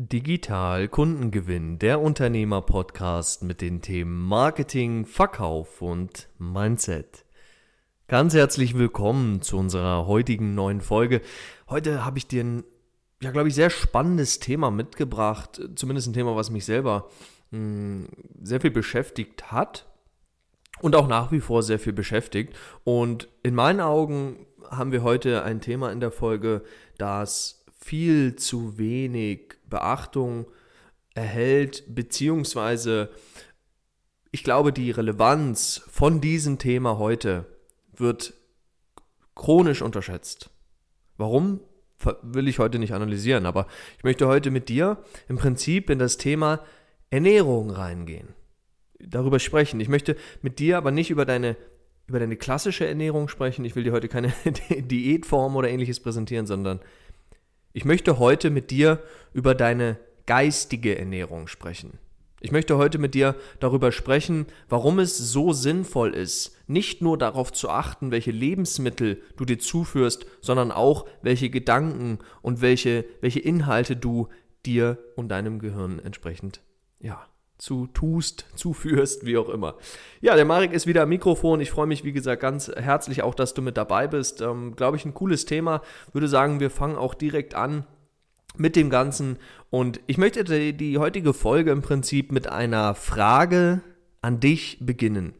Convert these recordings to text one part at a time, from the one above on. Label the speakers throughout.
Speaker 1: Digital Kundengewinn, der Unternehmer-Podcast mit den Themen Marketing, Verkauf und Mindset. Ganz herzlich willkommen zu unserer heutigen neuen Folge. Heute habe ich dir ein, ja, glaube ich, sehr spannendes Thema mitgebracht. Zumindest ein Thema, was mich selber mh, hm, sehr viel beschäftigt hat und auch nach wie vor sehr viel beschäftigt. Und in meinen Augen haben wir heute ein Thema in der Folge, das viel zu wenig Beachtung erhält, beziehungsweise ich glaube, die Relevanz von diesem Thema heute wird chronisch unterschätzt. Warum will ich heute nicht analysieren, aber ich möchte heute mit dir im Prinzip in das Thema Ernährung reingehen. Darüber sprechen. Ich möchte mit dir aber nicht über deine über deine klassische Ernährung sprechen. Ich will dir heute keine Diätform oder ähnliches präsentieren, sondern ich möchte heute mit dir über deine geistige Ernährung sprechen. Ich möchte heute mit dir darüber sprechen, warum es so sinnvoll ist, nicht nur darauf zu achten, welche Lebensmittel du dir zuführst, sondern auch, welche Gedanken und welche, welche Inhalte du dir und deinem Gehirn entsprechend ja, zu tust, zuführst, wie auch immer. Ja, der Marek ist wieder am Mikrofon. Ich freue mich, wie gesagt, ganz herzlich auch, dass du mit dabei bist. Ähm, Glaube ich, ein cooles Thema. Würde sagen, wir fangen auch direkt an mit dem Ganzen. Und ich möchte die, die heutige Folge im Prinzip mit einer Frage an dich beginnen.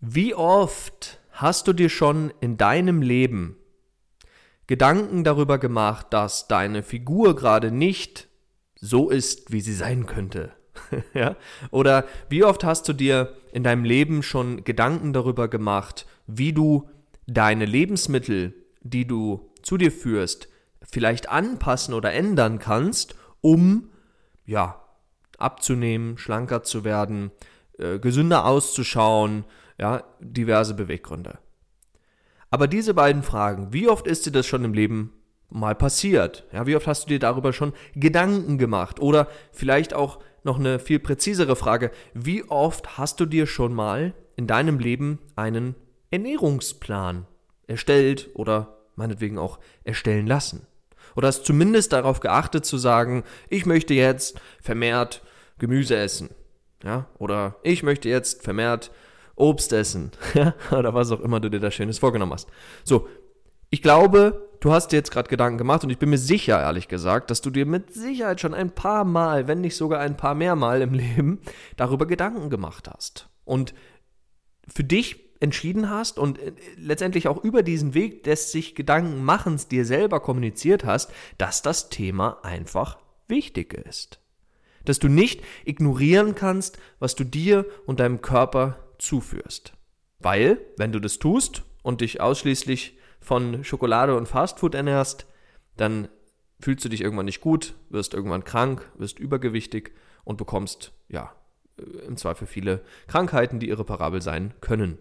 Speaker 1: Wie oft hast du dir schon in deinem Leben Gedanken darüber gemacht, dass deine Figur gerade nicht so ist, wie sie sein könnte? ja? Oder wie oft hast du dir in deinem Leben schon Gedanken darüber gemacht, wie du deine Lebensmittel, die du zu dir führst, vielleicht anpassen oder ändern kannst, um ja, abzunehmen, schlanker zu werden, äh, gesünder auszuschauen, ja, diverse Beweggründe. Aber diese beiden Fragen, wie oft ist dir das schon im Leben mal passiert? Ja, wie oft hast du dir darüber schon Gedanken gemacht? Oder vielleicht auch noch eine viel präzisere Frage. Wie oft hast du dir schon mal in deinem Leben einen Ernährungsplan erstellt oder meinetwegen auch erstellen lassen? Oder hast zumindest darauf geachtet zu sagen, ich möchte jetzt vermehrt Gemüse essen. Ja? Oder ich möchte jetzt vermehrt Obst essen. oder was auch immer du dir da Schönes vorgenommen hast. So, ich glaube, du hast dir jetzt gerade Gedanken gemacht und ich bin mir sicher, ehrlich gesagt, dass du dir mit Sicherheit schon ein paar Mal, wenn nicht sogar ein paar mehr Mal im Leben darüber Gedanken gemacht hast. Und für dich entschieden hast und äh, letztendlich auch über diesen Weg des sich Gedanken machens dir selber kommuniziert hast, dass das Thema einfach wichtig ist. Dass du nicht ignorieren kannst, was du dir und deinem Körper zuführst. Weil, wenn du das tust und dich ausschließlich von Schokolade und Fastfood ernährst, dann fühlst du dich irgendwann nicht gut, wirst irgendwann krank, wirst übergewichtig und bekommst, ja, im Zweifel viele Krankheiten, die irreparabel sein können.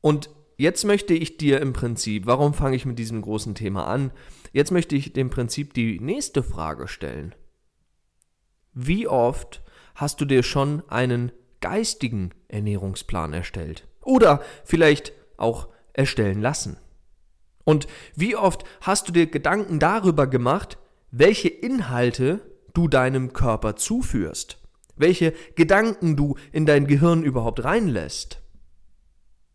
Speaker 1: Und jetzt möchte ich dir im Prinzip, warum fange ich mit diesem großen Thema an? Jetzt möchte ich dem Prinzip die nächste Frage stellen. Wie oft hast du dir schon einen geistigen Ernährungsplan erstellt? Oder vielleicht auch erstellen lassen? Und wie oft hast du dir Gedanken darüber gemacht, welche Inhalte du deinem Körper zuführst? Welche Gedanken du in dein Gehirn überhaupt reinlässt?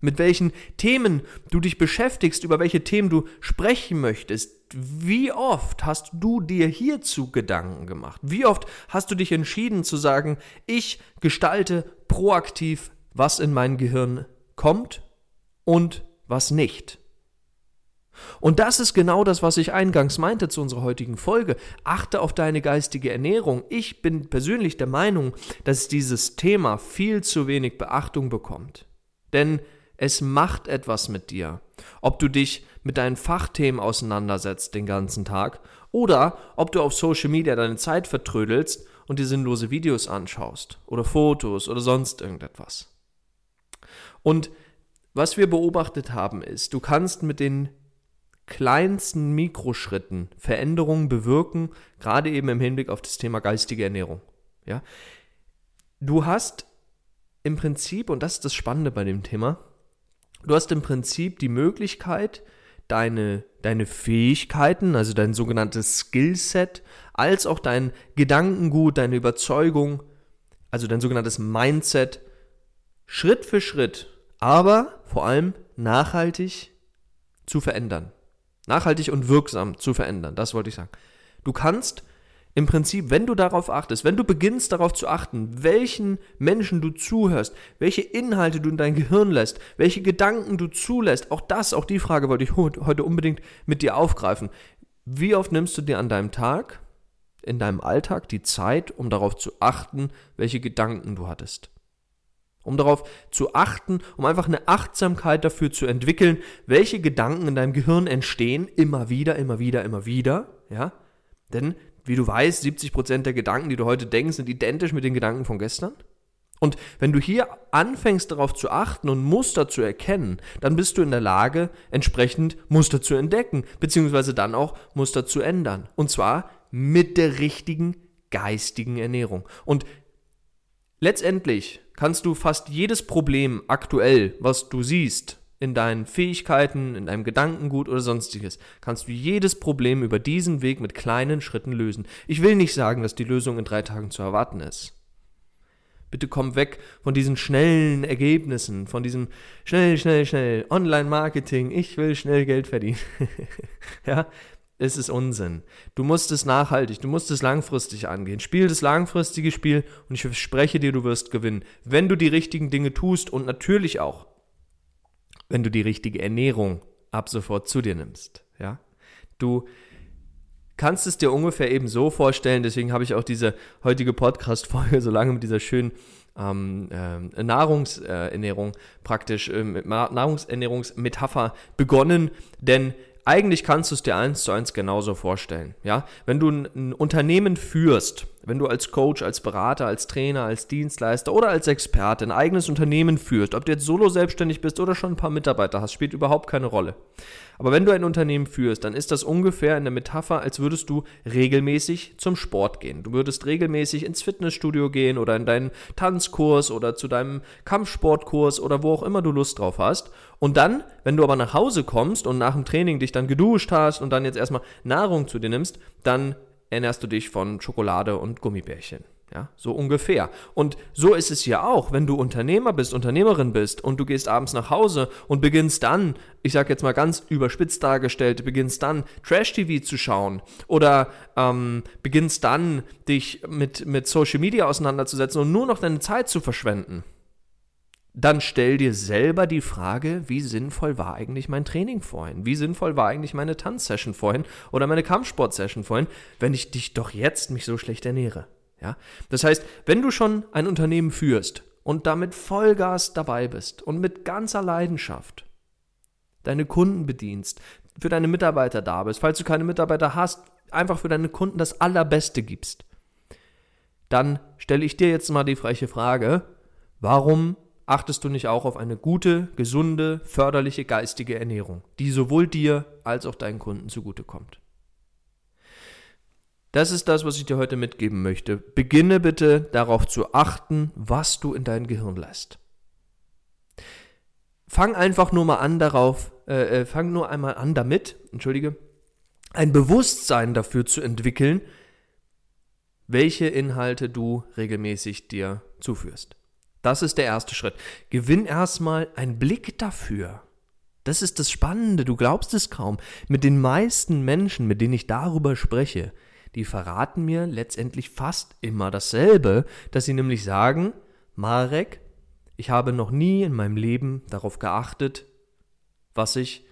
Speaker 1: Mit welchen Themen du dich beschäftigst, über welche Themen du sprechen möchtest? Wie oft hast du dir hierzu Gedanken gemacht? Wie oft hast du dich entschieden zu sagen, ich gestalte proaktiv, was in mein Gehirn kommt und was nicht. Und das ist genau das, was ich eingangs meinte zu unserer heutigen Folge. Achte auf deine geistige Ernährung. Ich bin persönlich der Meinung, dass dieses Thema viel zu wenig Beachtung bekommt. Denn es macht etwas mit dir. Ob du dich mit deinen Fachthemen auseinandersetzt den ganzen Tag oder ob du auf Social Media deine Zeit vertrödelst und dir sinnlose Videos anschaust oder Fotos oder sonst irgendetwas. Und was wir beobachtet haben ist, du kannst mit den kleinsten Mikroschritten Veränderungen bewirken, gerade eben im Hinblick auf das Thema geistige Ernährung. Ja? Du hast im Prinzip, und das ist das Spannende bei dem Thema, du hast im Prinzip die Möglichkeit, deine, deine Fähigkeiten, also dein sogenanntes Skillset, als auch dein Gedankengut, deine Überzeugung, also dein sogenanntes Mindset, Schritt für Schritt, aber vor allem nachhaltig zu verändern. Nachhaltig und wirksam zu verändern, das wollte ich sagen. Du kannst im Prinzip, wenn du darauf achtest, wenn du beginnst darauf zu achten, welchen Menschen du zuhörst, welche Inhalte du in dein Gehirn lässt, welche Gedanken du zulässt, auch das, auch die Frage wollte ich heute unbedingt mit dir aufgreifen. Wie oft nimmst du dir an deinem Tag, in deinem Alltag die Zeit, um darauf zu achten, welche Gedanken du hattest? Um darauf zu achten, um einfach eine Achtsamkeit dafür zu entwickeln, welche Gedanken in deinem Gehirn entstehen, immer wieder, immer wieder, immer wieder, ja? Denn wie du weißt, 70% der Gedanken, die du heute denkst, sind identisch mit den Gedanken von gestern. Und wenn du hier anfängst darauf zu achten und Muster zu erkennen, dann bist du in der Lage, entsprechend Muster zu entdecken, beziehungsweise dann auch Muster zu ändern. Und zwar mit der richtigen geistigen Ernährung. Und letztendlich kannst du fast jedes Problem aktuell, was du siehst, in deinen Fähigkeiten, in deinem Gedankengut oder sonstiges, kannst du jedes Problem über diesen Weg mit kleinen Schritten lösen. Ich will nicht sagen, dass die Lösung in drei Tagen zu erwarten ist. Bitte komm weg von diesen schnellen Ergebnissen, von diesem schnell, schnell, schnell Online-Marketing. Ich will schnell Geld verdienen. ja, es ist Unsinn. Du musst es nachhaltig, du musst es langfristig angehen. Spiel das langfristige Spiel und ich verspreche dir, du wirst gewinnen, wenn du die richtigen Dinge tust und natürlich auch wenn du die richtige Ernährung ab sofort zu dir nimmst. Ja? Du kannst es dir ungefähr eben so vorstellen, deswegen habe ich auch diese heutige Podcast-Folge so lange mit dieser schönen ähm, äh, Nahrungsernährung praktisch, äh, mit Nahrungsernährungsmetapher begonnen, denn eigentlich kannst du es dir eins zu eins genauso vorstellen. Ja? Wenn du ein, ein Unternehmen führst, wenn du als Coach, als Berater, als Trainer, als Dienstleister oder als Experte ein eigenes Unternehmen führst, ob du jetzt solo selbstständig bist oder schon ein paar Mitarbeiter hast, spielt überhaupt keine Rolle. Aber wenn du ein Unternehmen führst, dann ist das ungefähr in der Metapher, als würdest du regelmäßig zum Sport gehen. Du würdest regelmäßig ins Fitnessstudio gehen oder in deinen Tanzkurs oder zu deinem Kampfsportkurs oder wo auch immer du Lust drauf hast. Und dann, wenn du aber nach Hause kommst und nach dem Training dich dann geduscht hast und dann jetzt erstmal Nahrung zu dir nimmst, dann ernährst du dich von Schokolade und Gummibärchen. Ja, so ungefähr. Und so ist es ja auch, wenn du Unternehmer bist, Unternehmerin bist und du gehst abends nach Hause und beginnst dann, ich sag jetzt mal ganz überspitzt dargestellt, beginnst dann Trash-TV zu schauen oder ähm, beginnst dann dich mit, mit Social Media auseinanderzusetzen und nur noch deine Zeit zu verschwenden. Dann stell dir selber die Frage, wie sinnvoll war eigentlich mein Training vorhin? Wie sinnvoll war eigentlich meine Tanzsession vorhin oder meine Kampfsportsession vorhin, wenn ich dich doch jetzt mich so schlecht ernähre? Ja? Das heißt, wenn du schon ein Unternehmen führst und damit Vollgas dabei bist und mit ganzer Leidenschaft deine Kunden bedienst, für deine Mitarbeiter da bist, falls du keine Mitarbeiter hast, einfach für deine Kunden das Allerbeste gibst, dann stelle ich dir jetzt mal die freche Frage, warum achtest du nicht auch auf eine gute, gesunde, förderliche geistige Ernährung, die sowohl dir als auch deinen Kunden zugutekommt? Das ist das, was ich dir heute mitgeben möchte. Beginne bitte darauf zu achten, was du in dein Gehirn lässt. Fang einfach nur mal an darauf, äh, äh, fang nur einmal an damit, entschuldige, ein Bewusstsein dafür zu entwickeln, welche Inhalte du regelmäßig dir zuführst. Das ist der erste Schritt. Gewinn erstmal einen Blick dafür. Das ist das Spannende, du glaubst es kaum. Mit den meisten Menschen, mit denen ich darüber spreche, die verraten mir letztendlich fast immer dasselbe, dass sie nämlich sagen, Marek, ich habe noch nie in meinem Leben darauf geachtet, was ich,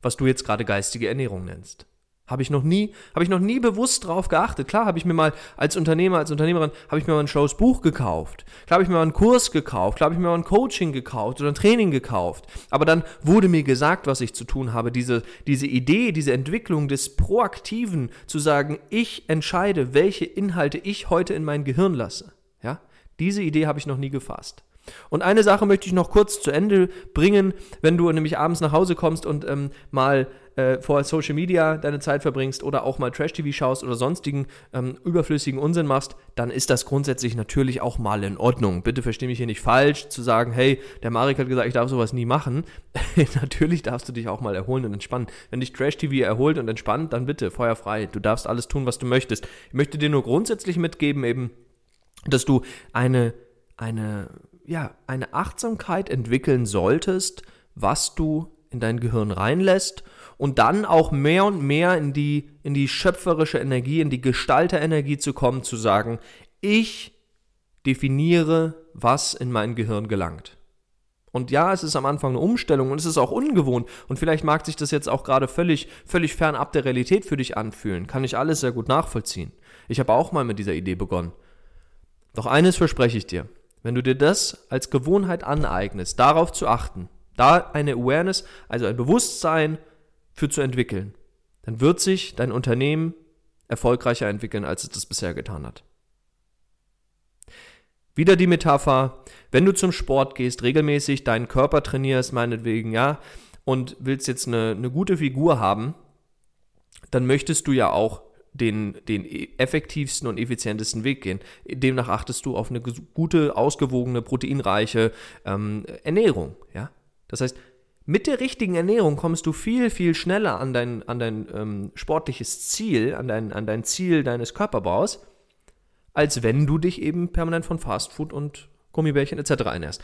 Speaker 1: was du jetzt gerade geistige Ernährung nennst. Habe ich noch nie, habe ich noch nie bewusst drauf geachtet. Klar, habe ich mir mal als Unternehmer, als Unternehmerin, habe ich mir mal ein schlaues Buch gekauft. Klar, habe ich mir mal einen Kurs gekauft. Klar, habe ich mir mal ein Coaching gekauft oder ein Training gekauft. Aber dann wurde mir gesagt, was ich zu tun habe. Diese, diese Idee, diese Entwicklung des Proaktiven, zu sagen, ich entscheide, welche Inhalte ich heute in mein Gehirn lasse. Ja, diese Idee habe ich noch nie gefasst. Und eine Sache möchte ich noch kurz zu Ende bringen, wenn du nämlich abends nach Hause kommst und ähm, mal äh, vor Social Media deine Zeit verbringst oder auch mal Trash-TV schaust oder sonstigen ähm, überflüssigen Unsinn machst, dann ist das grundsätzlich natürlich auch mal in Ordnung. Bitte verstehe mich hier nicht falsch, zu sagen, hey, der Marek hat gesagt, ich darf sowas nie machen. natürlich darfst du dich auch mal erholen und entspannen. Wenn dich Trash-TV erholt und entspannt, dann bitte, feuerfrei. Du darfst alles tun, was du möchtest. Ich möchte dir nur grundsätzlich mitgeben, eben, dass du eine, eine, ja, eine Achtsamkeit entwickeln solltest, was du in dein Gehirn reinlässt und dann auch mehr und mehr in die, in die schöpferische Energie, in die Gestalterenergie zu kommen, zu sagen, ich definiere, was in mein Gehirn gelangt. Und ja, es ist am Anfang eine Umstellung und es ist auch ungewohnt. Und vielleicht mag sich das jetzt auch gerade völlig, völlig fernab der Realität für dich anfühlen. Kann ich alles sehr gut nachvollziehen. Ich habe auch mal mit dieser Idee begonnen. Doch eines verspreche ich dir. Wenn du dir das als Gewohnheit aneignest, darauf zu achten, da eine Awareness, also ein Bewusstsein für zu entwickeln, dann wird sich dein Unternehmen erfolgreicher entwickeln, als es das bisher getan hat. Wieder die Metapher, wenn du zum Sport gehst, regelmäßig deinen Körper trainierst, meinetwegen, ja, und willst jetzt eine, eine gute Figur haben, dann möchtest du ja auch den, den effektivsten und effizientesten Weg gehen. Demnach achtest du auf eine gute, ausgewogene, proteinreiche ähm, Ernährung. Ja? Das heißt, mit der richtigen Ernährung kommst du viel, viel schneller an dein, an dein ähm, sportliches Ziel, an dein, an dein Ziel deines Körperbaus, als wenn du dich eben permanent von Fastfood und Gummibärchen etc. ernährst.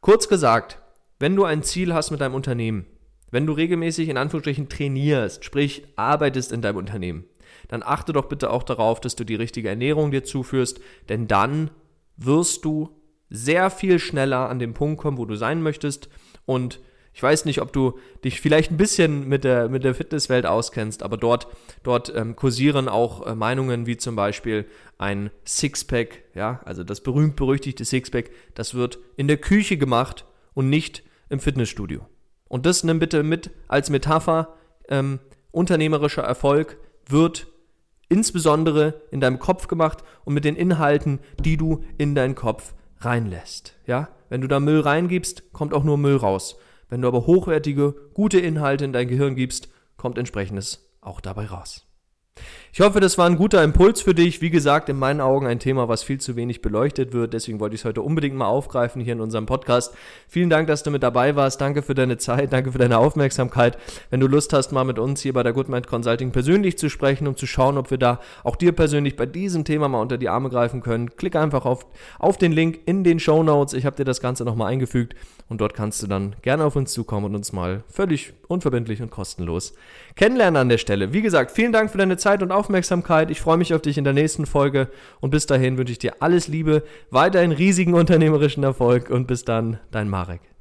Speaker 1: Kurz gesagt, wenn du ein Ziel hast mit deinem Unternehmen, wenn du regelmäßig in Anführungsstrichen trainierst, sprich arbeitest in deinem Unternehmen, dann achte doch bitte auch darauf, dass du die richtige Ernährung dir zuführst, denn dann wirst du sehr viel schneller an den Punkt kommen, wo du sein möchtest. Und ich weiß nicht, ob du dich vielleicht ein bisschen mit der, mit der Fitnesswelt auskennst, aber dort, dort ähm, kursieren auch äh, Meinungen wie zum Beispiel ein Sixpack, ja, also das berühmt-berüchtigte Sixpack, das wird in der Küche gemacht und nicht im Fitnessstudio. Und das nimm bitte mit als Metapher. Ähm, unternehmerischer Erfolg wird insbesondere in deinem Kopf gemacht und mit den Inhalten, die du in deinen Kopf reinlässt. Ja? Wenn du da Müll reingibst, kommt auch nur Müll raus. Wenn du aber hochwertige, gute Inhalte in dein Gehirn gibst, kommt entsprechendes auch dabei raus. Ich hoffe, das war ein guter Impuls für dich. Wie gesagt, in meinen Augen ein Thema, was viel zu wenig beleuchtet wird. Deswegen wollte ich es heute unbedingt mal aufgreifen hier in unserem Podcast. Vielen Dank, dass du mit dabei warst. Danke für deine Zeit. Danke für deine Aufmerksamkeit. Wenn du Lust hast, mal mit uns hier bei der Goodmind Consulting persönlich zu sprechen, um zu schauen, ob wir da auch dir persönlich bei diesem Thema mal unter die Arme greifen können, klick einfach auf, auf den Link in den Show Notes. Ich habe dir das Ganze nochmal eingefügt und dort kannst du dann gerne auf uns zukommen und uns mal völlig unverbindlich und kostenlos kennenlernen an der Stelle. Wie gesagt, vielen Dank für deine Zeit und Aufmerksamkeit. Aufmerksamkeit. Ich freue mich auf dich in der nächsten Folge und bis dahin wünsche ich dir alles Liebe, weiterhin riesigen unternehmerischen Erfolg und bis dann, dein Marek.